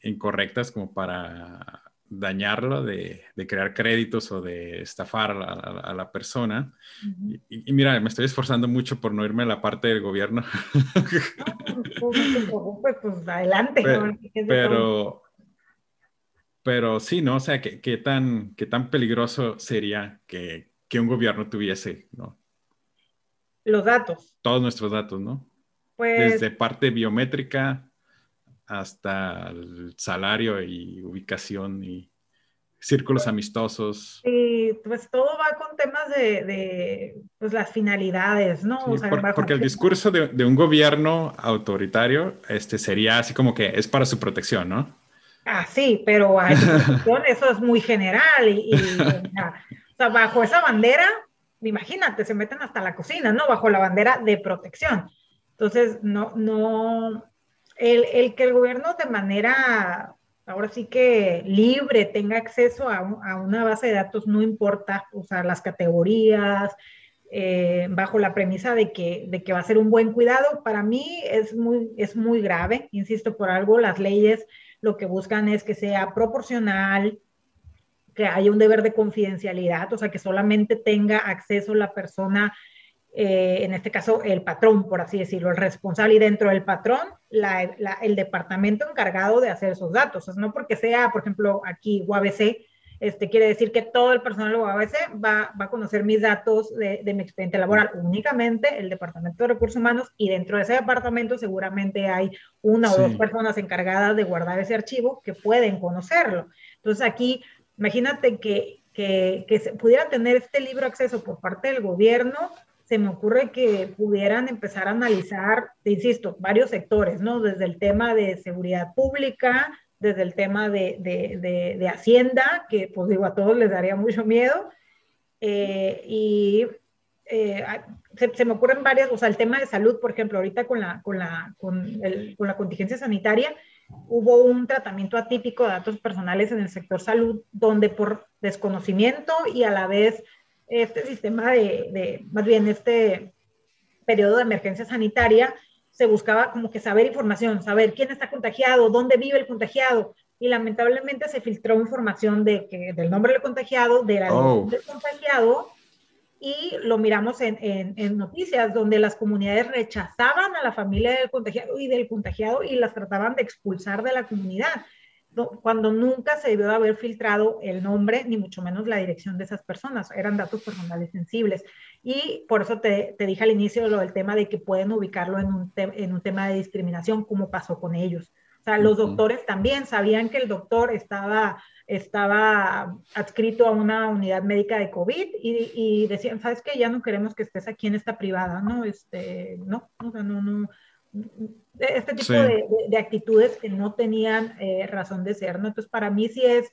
incorrectas como para dañarlo, de, de, crear créditos o de estafar a la, a la persona. Uh -huh. y, y, mira, me estoy esforzando mucho por no irme a la parte del gobierno. No, pues, pues, adelante. Pero, pero, pero, sí, ¿no? O sea, ¿qué, qué, tan, qué tan peligroso sería que, que un gobierno tuviese, ¿no? Los datos. Todos nuestros datos, ¿no? Pues... Desde parte biométrica hasta el salario y ubicación y círculos amistosos. Sí, pues todo va con temas de, de pues las finalidades, ¿no? Sí, o sea, por, porque el discurso de, de, un gobierno autoritario este, sería así como que es para su protección, ¿no? Ah, sí, pero hay eso es muy general y, y o sea, bajo esa bandera, imagínate, se meten hasta la cocina, ¿no? Bajo la bandera de protección Entonces, no, no, el, el, que el gobierno de manera, ahora sí que libre, tenga acceso a, a una base de datos, no importa, usar las categorías, eh, bajo la premisa de que, de que va a ser un buen cuidado, para mí es muy, es muy grave. Insisto, por algo las leyes lo que buscan es que sea proporcional, que haya un deber de confidencialidad, o sea, que solamente tenga acceso la persona eh, en este caso el patrón, por así decirlo, el responsable y dentro del patrón, el departamento encargado de hacer esos datos. no porque sea, por ejemplo, aquí UABC, este, quiere decir que todo el personal de UABC va, va a conocer mis datos de, mi expediente laboral, únicamente el Departamento de Recursos Humanos y dentro de ese departamento seguramente hay una o dos personas encargadas de guardar ese archivo que pueden conocerlo. Entonces aquí, imagínate que, que, que se pudiera tener este libro acceso por parte del gobierno se me ocurre que pudieran empezar a analizar, te insisto, varios sectores, ¿no? Desde el tema de seguridad pública, desde el tema de, de, de, Hacienda, que pues digo, a todos les daría mucho miedo, eh, y eh, se, me ocurren varias, o sea, el tema de salud, por ejemplo, ahorita con la, con la, con el, con la contingencia sanitaria, hubo un tratamiento atípico de datos personales en el sector salud, donde por desconocimiento y a la vez este sistema de, más bien este periodo de emergencia sanitaria, se buscaba como que saber información, saber quién está contagiado, dónde vive el contagiado, y lamentablemente se filtró información de que, del nombre del contagiado, de la oh. del contagiado, y lo miramos en, en, en, noticias donde las comunidades rechazaban a la familia del contagiado y del contagiado y las trataban de expulsar de la comunidad cuando nunca se debió de haber filtrado el nombre, ni mucho menos la dirección de esas personas. Eran datos personales sensibles. Y por eso te, te dije al inicio lo del tema de que pueden ubicarlo en un, en un tema de discriminación, como pasó con ellos. O sea, los doctores también sabían que el doctor estaba, estaba adscrito a una unidad médica de COVID y, y decían, ¿sabes qué? Ya no queremos que estés aquí en esta privada, ¿no? Este, no, o sea, no, no, este tipo de, actitudes que no tenían eh, razón de ser, ¿no? Entonces, para mí sí es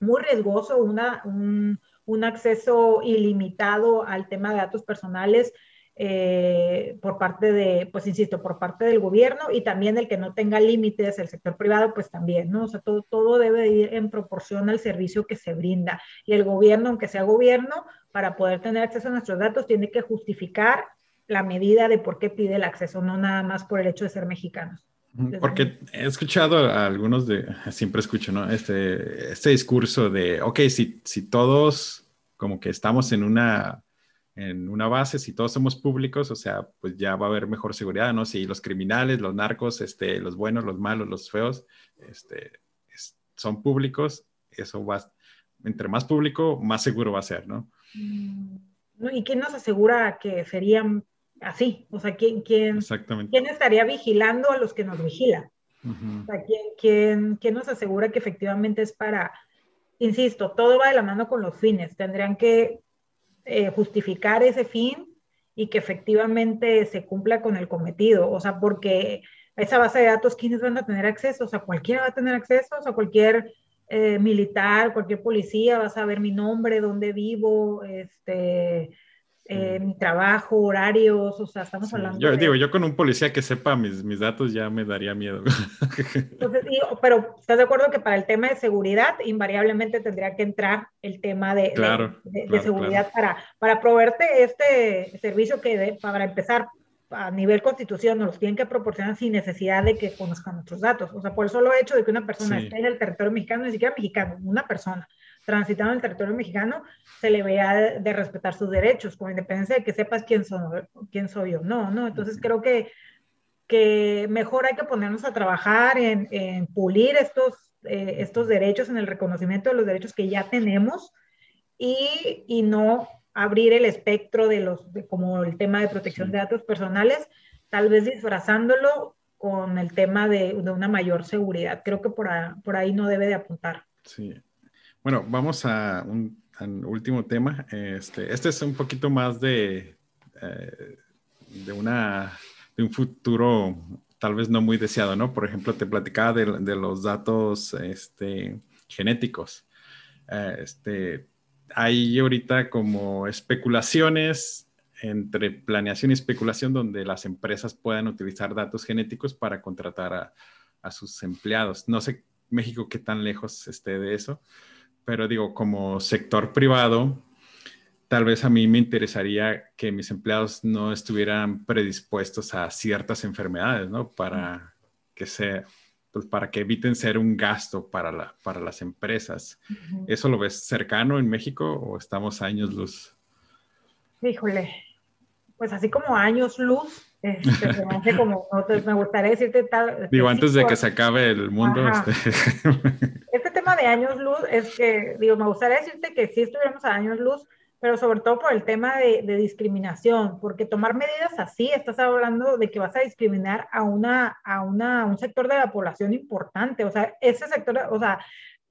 muy riesgoso una, un, un acceso ilimitado al tema de datos personales eh, por parte de, pues insisto, por parte del gobierno y también el que no tenga límites, el sector privado, pues también, ¿no? O sea, todo, todo debe ir en proporción al servicio que se brinda. Y el gobierno, aunque sea gobierno, para poder tener acceso a nuestros datos, tiene que justificar la medida de por qué pide el acceso, no nada más por el hecho de ser mexicanos. Porque he escuchado a algunos de, siempre escucho, ¿no? Este, este discurso de, ok, si, si todos como que estamos en una, en una base, si todos somos públicos, o sea, pues ya va a haber mejor seguridad, ¿no? Si los criminales, los narcos, este, los buenos, los malos, los feos, este, son públicos, eso va, entre más público, más seguro va a ser, ¿no? Mm, ¿Y quién nos asegura que serían así, o sea, ¿quién, quién, ¿quién estaría vigilando a los que nos vigilan? O sea, ¿quién, quién, nos asegura que efectivamente es para, insisto, todo va de la mano con los fines, tendrían que eh, justificar ese fin y que efectivamente se cumpla con el cometido, o sea, porque esa base de datos, ¿quiénes van a tener acceso? O sea, cualquiera va a tener acceso, o sea, cualquier eh, militar, cualquier policía va a saber mi nombre, dónde vivo, este, eh, mi trabajo, horarios, o sea, estamos hablando. Yo digo, yo con un policía que sepa mis, mis datos ya me daría miedo. Entonces, pero ¿estás de acuerdo que para el tema de seguridad invariablemente tendría que entrar el tema de, de, seguridad para, para proveerte este servicio que para empezar a nivel constitución nos los tienen que proporcionar sin necesidad de que conozcan nuestros datos. O sea, por eso lo he hecho de que una persona esté en el territorio mexicano, ni siquiera mexicano, una persona transitando el territorio mexicano, se le vea de, respetar sus derechos, con independencia de que sepas quién, son, quién soy yo. No, no. Entonces creo que, que mejor hay que ponernos a trabajar en, en pulir estos, eh, estos derechos, en el reconocimiento de los derechos que ya tenemos y, y no abrir el espectro de los, como el tema de protección de datos personales, tal vez disfrazándolo con el tema de, de una mayor seguridad. Creo que por, por ahí no debe de apuntar. Sí, bueno, vamos a un, último tema. Este, este, es un poquito más de, eh, de, una, de un futuro tal vez no muy deseado, ¿no? Por ejemplo, te platicaba de, los datos este, genéticos. Eh, este, hay ahorita como especulaciones entre planeación y especulación donde las empresas puedan utilizar datos genéticos para contratar a, a sus empleados. No sé México qué tan lejos esté de eso, pero digo, como sector privado, tal vez a mí me interesaría que mis empleados no estuvieran predispuestos a ciertas enfermedades, ¿no? Para que se, pues para que eviten ser un gasto para, la, para las empresas. ¿Eso lo ves cercano en México o estamos años luz? Híjole, pues así como años luz, este, como, me gustaría decirte tal. Digo, antes de que se acabe el mundo. Este... este... tema de años luz es que, digo, me gustaría decirte que sí estuviéramos a años luz, pero sobre todo por el tema de, discriminación, porque tomar medidas así, estás hablando de que vas a discriminar a, una, a, una, un sector de la población importante, o sea, ese sector, o sea,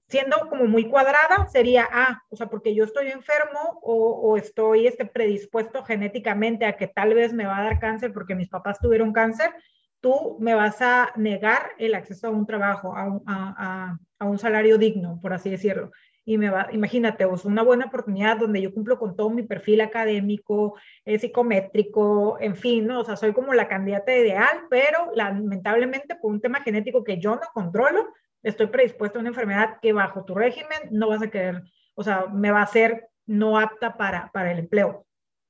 siendo como muy cuadrada, sería, ah, o sea, porque yo estoy enfermo o, estoy este, predispuesto genéticamente a que tal vez me va a dar cáncer porque mis papás tuvieron cáncer, tú me vas a negar el acceso a un trabajo, a un, salario digno, por así decirlo. Y me va, imagínate, o una buena oportunidad donde yo cumplo con todo mi perfil académico, eh, psicométrico, en fin, ¿no? O sea, soy como la candidata ideal, pero lamentablemente por un tema genético que yo no controlo, estoy predispuesto a una enfermedad que bajo tu régimen no vas a querer, o sea, me va a ser no apta para, para el empleo.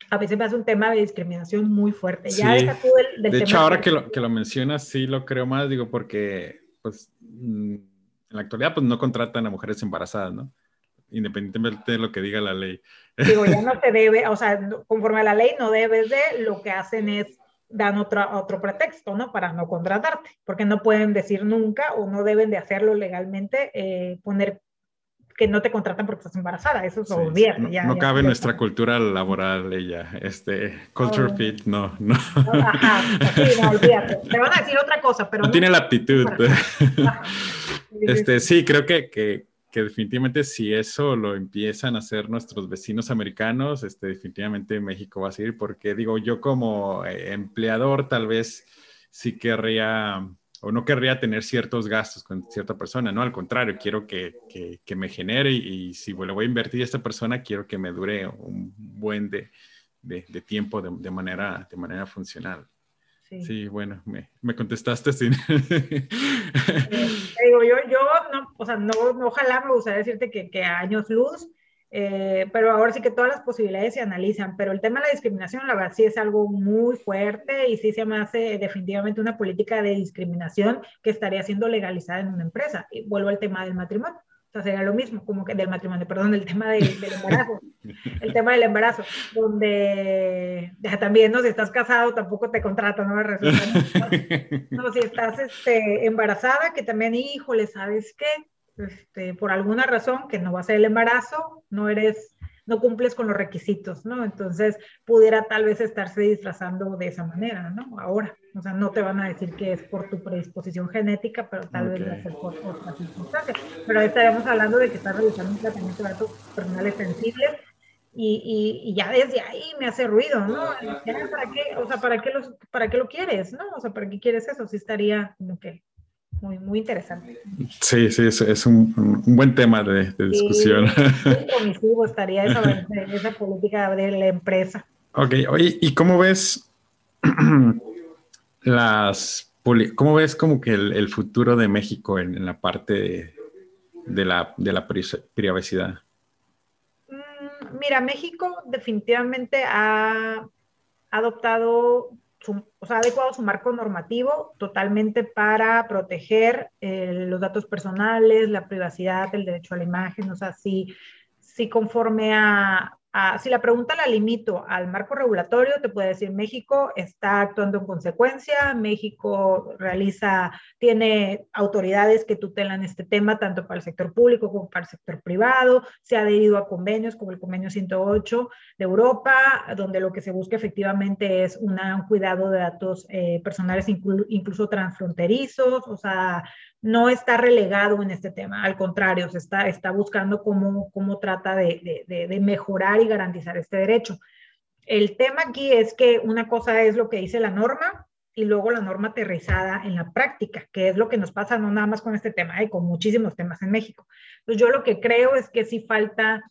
A veces me hace un tema de discriminación muy fuerte. Ya de hecho, ahora que lo, que lo mencionas, sí lo creo más, digo, porque pues mm, en la actualidad pues no contratan a mujeres embarazadas, ¿no? Independientemente de lo que diga la ley. Digo, ya no se debe, o sea, conforme a la ley no debes de, lo que hacen es dan otro, otro pretexto, ¿no? Para no contratarte, porque no pueden decir nunca o no deben de hacerlo legalmente, eh, poner que no te contratan porque estás embarazada, eso es obvio. No, no cabe nuestra cultura laboral ella, este, culture fit, no, no. Ajá, sí, no, olvídate. Te van a decir otra cosa, pero... No, tiene la aptitud. Este, sí, creo que, que que definitivamente si eso lo empiezan a hacer nuestros vecinos americanos, este, definitivamente México va a seguir, porque digo, yo como eh, empleador tal vez sí querría o no querría tener ciertos gastos con cierta persona, no, al contrario, quiero que, que, me genere y, si le voy a invertir a esta persona, quiero que me dure un buen de, de, tiempo de, de, manera, de manera funcional. Sí, bueno, me, me, contestaste sin... digo, yo, yo no, o sea, no, ojalá me gustaría decirte que, que años luz, eh, pero ahora sí que todas las posibilidades se analizan, pero el tema de la discriminación, la verdad, sí es algo muy fuerte y sí se me hace definitivamente una política de discriminación que estaría siendo legalizada en una empresa. Y vuelvo al tema del matrimonio. O sea, sería lo mismo, como que del matrimonio, perdón, del tema del, embarazo. el tema del embarazo, donde ya también, ¿no? Si estás casado, tampoco te contratan, ¿no? Resulta, ¿no? no, si estás este, embarazada, que también, híjole, ¿sabes qué? Este, por alguna razón, que no va a ser el embarazo, no eres no cumples con los requisitos, ¿no? Entonces pudiera tal vez estarse disfrazando de esa manera, ¿no? Ahora, o sea, no te van a decir que es por tu predisposición genética, pero tal vez va a ser por otras circunstancias. Pero ahí estaríamos hablando de que estás realizando un tratamiento de datos personales sensibles y, y, ya desde ahí me hace ruido, ¿no? ¿Para qué, o sea, ¿para qué, los, ¿para qué lo quieres, no? O sea, ¿para qué quieres eso? Sí estaría como que muy, muy interesante. Sí, sí, es, es un, un, buen tema de, de discusión. Sí, muy estaría esa, esa política de la empresa. Ok, oye, ¿y cómo ves las, cómo ves como que el, el futuro de México en, en la parte de, de, la, de la privacidad? Mm, mira, México definitivamente ha adoptado o sea, adecuado su marco normativo totalmente para proteger eh, los datos personales, la privacidad, el derecho a la imagen, o sea, sí, sí conforme a, si la pregunta la limito al marco regulatorio, te puede decir México está actuando en consecuencia, México realiza, tiene autoridades que tutelan este tema tanto para el sector público como para el sector privado, se ha adherido a convenios como el convenio 108 de Europa, donde lo que se busca efectivamente es un cuidado de datos eh, personales incluso transfronterizos, o sea, no está relegado en este tema, al contrario, se está, está buscando cómo, cómo trata de, de, mejorar y garantizar este derecho. El tema aquí es que una cosa es lo que dice la norma y luego la norma aterrizada en la práctica, que es lo que nos pasa no nada más con este tema, hay con muchísimos temas en México. Entonces yo lo que creo es que sí falta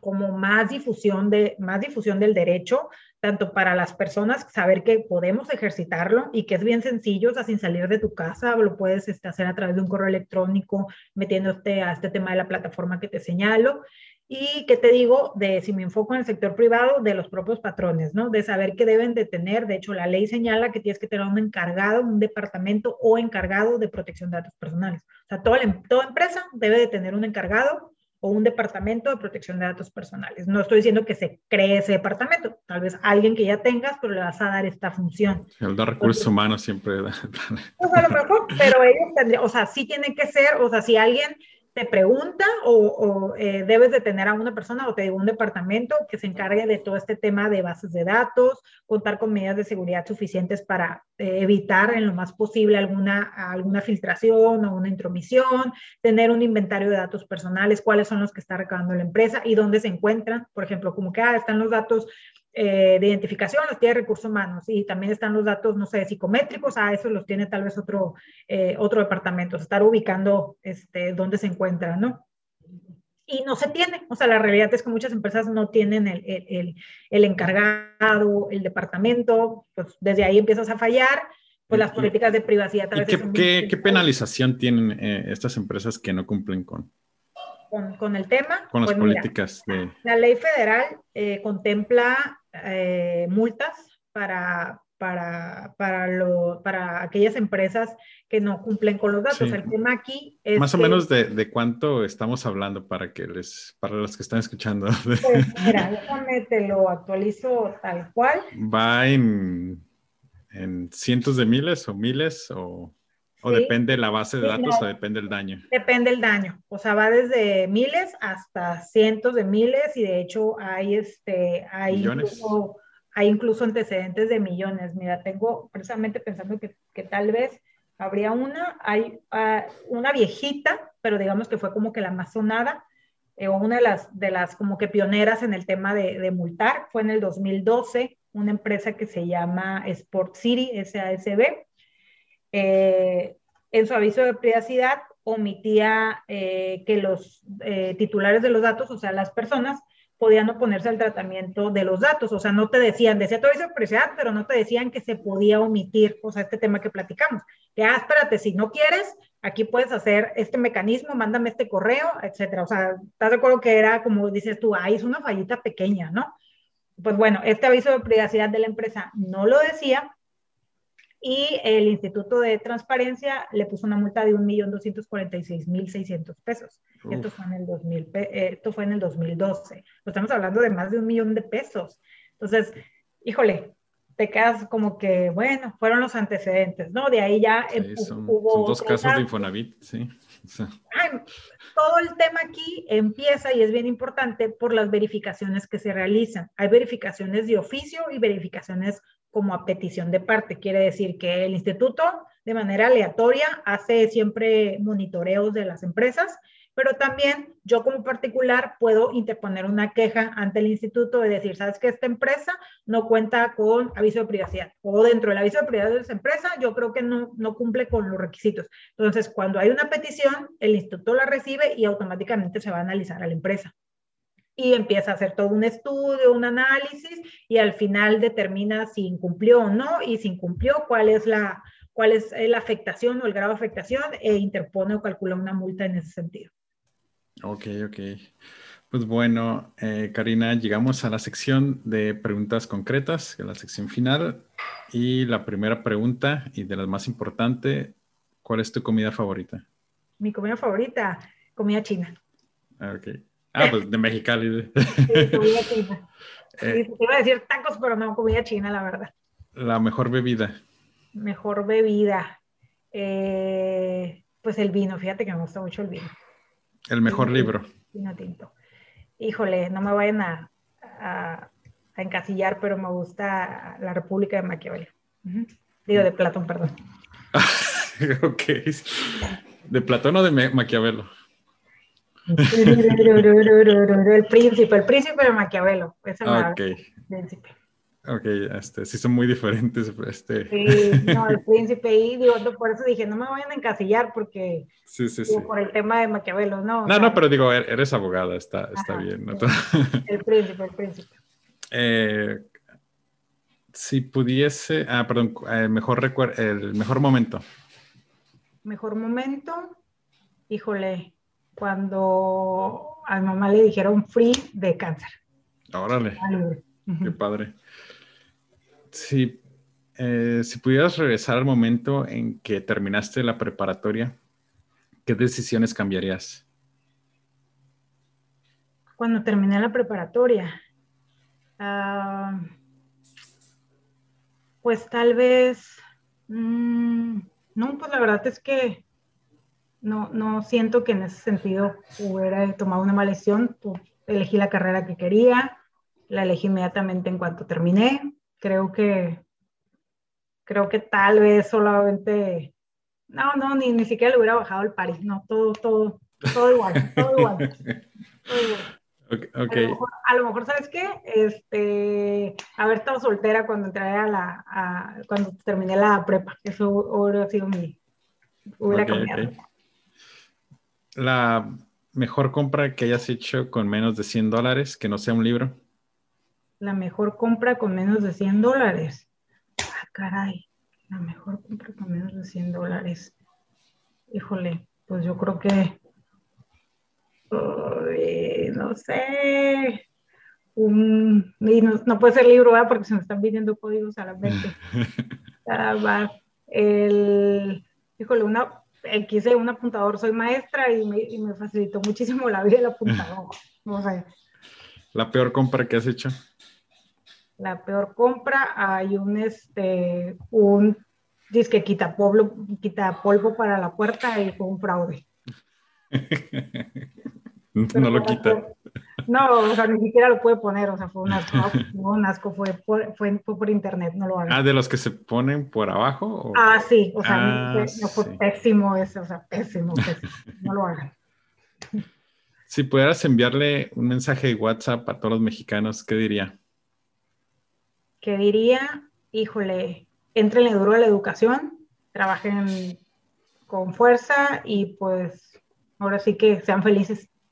como más difusión, de, más difusión del derecho, tanto para las personas, saber que podemos ejercitarlo y que es bien sencillo, o sea, sin salir de tu casa, lo puedes este, hacer a través de un correo electrónico, metiéndote a este tema de la plataforma que te señalo. Y que te digo, de si me enfoco en el sector privado, de los propios patrones, ¿no? De saber que deben de tener, de hecho, la ley señala que tienes que tener un encargado, un departamento o encargado de protección de datos personales. O sea, toda, em, toda empresa debe de tener un encargado o un departamento de protección de datos personales. No estoy diciendo que se cree ese departamento, tal vez alguien que ya tengas, pero le vas a dar esta función. El de recursos humanos siempre da. Pues a lo mejor, pero ellos tendrían, o sea, sí tiene que ser, o sea, si alguien te pregunta o, eh, debes de tener a una persona o te digo un departamento que se encargue de todo este tema de bases de datos, contar con medidas de seguridad suficientes para eh, evitar en lo más posible alguna, alguna filtración o una intromisión, tener un inventario de datos personales, cuáles son los que está recabando la empresa y dónde se encuentran, por ejemplo, como que ah, están los datos eh, de identificación los tiene recursos humanos y también están los datos, no sé, psicométricos, a ah, eso los tiene tal vez otro, eh, otro departamento, estar ubicando este, dónde se encuentran, ¿no? Y no se tiene, o sea, la realidad es que muchas empresas no tienen el, el, el, encargado, el departamento, pues desde ahí empiezas a fallar, pues las políticas de privacidad. ¿Y qué, qué, qué, penalización tienen eh, estas empresas que no cumplen con? Con, el tema. Con las pues políticas. de... La ley federal contempla eh, multas para, para, para, lo, para aquellas empresas que no cumplen con los datos. El tema aquí es... Más o menos de, de, cuánto estamos hablando para que les, para los que están escuchando. Pues mira, déjame te lo actualizo tal cual. Va en, en cientos de miles o miles o... ¿O depende de la base de datos o depende del daño? Depende del daño. O sea, va desde miles hasta cientos de miles y de hecho hay, este, hay, incluso, hay incluso antecedentes de millones. Mira, tengo precisamente pensando que, que tal vez habría una, hay uh, una viejita, pero digamos que fue como que la más sonada, eh, o una de las, de las como que pioneras en el tema de, de multar, fue en el 2012, una empresa que se llama Sport City, SASB, eh, en su aviso de privacidad omitía eh, que los eh, titulares de los datos, o sea, las personas, podían oponerse al tratamiento de los datos, o sea, no te decían, decía tu aviso de privacidad, pero no te decían que se podía omitir, o sea, este tema que platicamos, que, ah, espérate, si no quieres, aquí puedes hacer este mecanismo, mándame este correo, etcétera, o sea, ¿estás de acuerdo que era como dices tú, ahí es una fallita pequeña, ¿no? Pues bueno, este aviso de privacidad de la empresa no lo decía, y el Instituto de Transparencia le puso una multa de 1.246.600 pesos. Esto fue, en el 2000, eh, esto fue en el 2012. estamos hablando de más de un millón de pesos. Entonces, híjole, te quedas como que, bueno, fueron los antecedentes, ¿no? De ahí ya hubo... Son dos casos de Infonavit, sí. todo el tema aquí empieza y es bien importante por las verificaciones que se realizan. Hay verificaciones de oficio y verificaciones como a petición de parte. Quiere decir que el instituto de manera aleatoria hace siempre monitoreos de las empresas, pero también yo como particular puedo interponer una queja ante el instituto de decir, sabes que esta empresa no cuenta con aviso de privacidad o dentro del aviso de privacidad de esa empresa yo creo que no, no cumple con los requisitos. Entonces, cuando hay una petición, el instituto la recibe y automáticamente se va a analizar a la empresa y empieza a hacer todo un estudio, un análisis y al final determina si incumplió o no y si incumplió cuál es la, cuál es la afectación o el grado de afectación e interpone o calcula una multa en ese sentido. Ok, ok. Pues bueno, eh, Karina, llegamos a la sección de preguntas concretas, es la sección final. Y la primera pregunta, y de las más importantes, ¿cuál es tu comida favorita? Mi comida favorita, comida china. Ok. Ah, pues de Mexicali. Sí, comida china. Iba a decir tacos, pero no, comida china, la verdad. La mejor bebida. Mejor bebida. Eh, pues el vino, fíjate que me gusta mucho el vino. El mejor libro. Vino tinto. Híjole, no me vayan a, a, encasillar, pero me gusta La República de Maquiavelo. Digo, de Platón, perdón. ok. ¿De Platón o de Maquiavelo? el príncipe, el príncipe de Maquiavelo. Ese ok. Príncipe. Ok, este, sí son muy diferentes. Este. Sí, no, el príncipe y digo, por eso dije, no me vayan a encasillar porque sí, sí, sí. por el tema de Maquiavelo, ¿no? No, no, pero digo, er, eres abogada, está, está bien. El príncipe, el príncipe. Eh, si pudiese, ah, perdón, el mejor, el mejor momento. Mejor momento, híjole, cuando a mi mamá le dijeron free de cáncer. Órale. Qué padre. Si, eh, si pudieras regresar al momento en que terminaste la preparatoria, ¿qué decisiones cambiarías? Cuando terminé la preparatoria, uh, pues tal vez, mmm, no, pues la verdad es que no, no siento que en ese sentido hubiera tomado una mala decisión. Pues, elegí la carrera que quería, la elegí inmediatamente en cuanto terminé. Creo que, creo que tal vez solamente, no, no, ni, ni siquiera le hubiera bajado el París, no, todo, todo, todo igual, todo igual. Todo igual. Okay, A, lo mejor, ¿sabes qué? Este, haber estado soltera cuando entré a la, cuando terminé la prepa, eso hubiera sido mi, hubiera cambiado. La mejor compra que hayas hecho con menos de 100 dólares, que no sea un libro. La mejor compra con menos de 100 dólares. Ah, caray, la mejor compra con menos de 100 dólares. Híjole, pues yo creo que no sé, un, no, puede ser libro, porque se me están pidiendo códigos a la mente. el, híjole, una, quise un apuntador, soy maestra y me, y me, facilitó muchísimo la vida el apuntador. No sé. ¿La peor compra que has hecho? La peor compra, hay un, este, un disque quita polvo, quita polvo para la puerta y fue un fraude. no lo quita. No, o sea, ni siquiera lo puede poner, o sea, fue un asco, fue un asco, fue por, fue, por internet, no lo haga. Ah, de los que se ponen por abajo. Ah, sí, o sea, ah, no, fue pésimo eso, o sea, pésimo, pésimo, no lo hagan. Si pudieras enviarle un mensaje de WhatsApp a todos los mexicanos, ¿qué diría? ¿Qué diría? Híjole, entrenle duro a la educación, trabajen con fuerza y pues ahora sí que sean felices.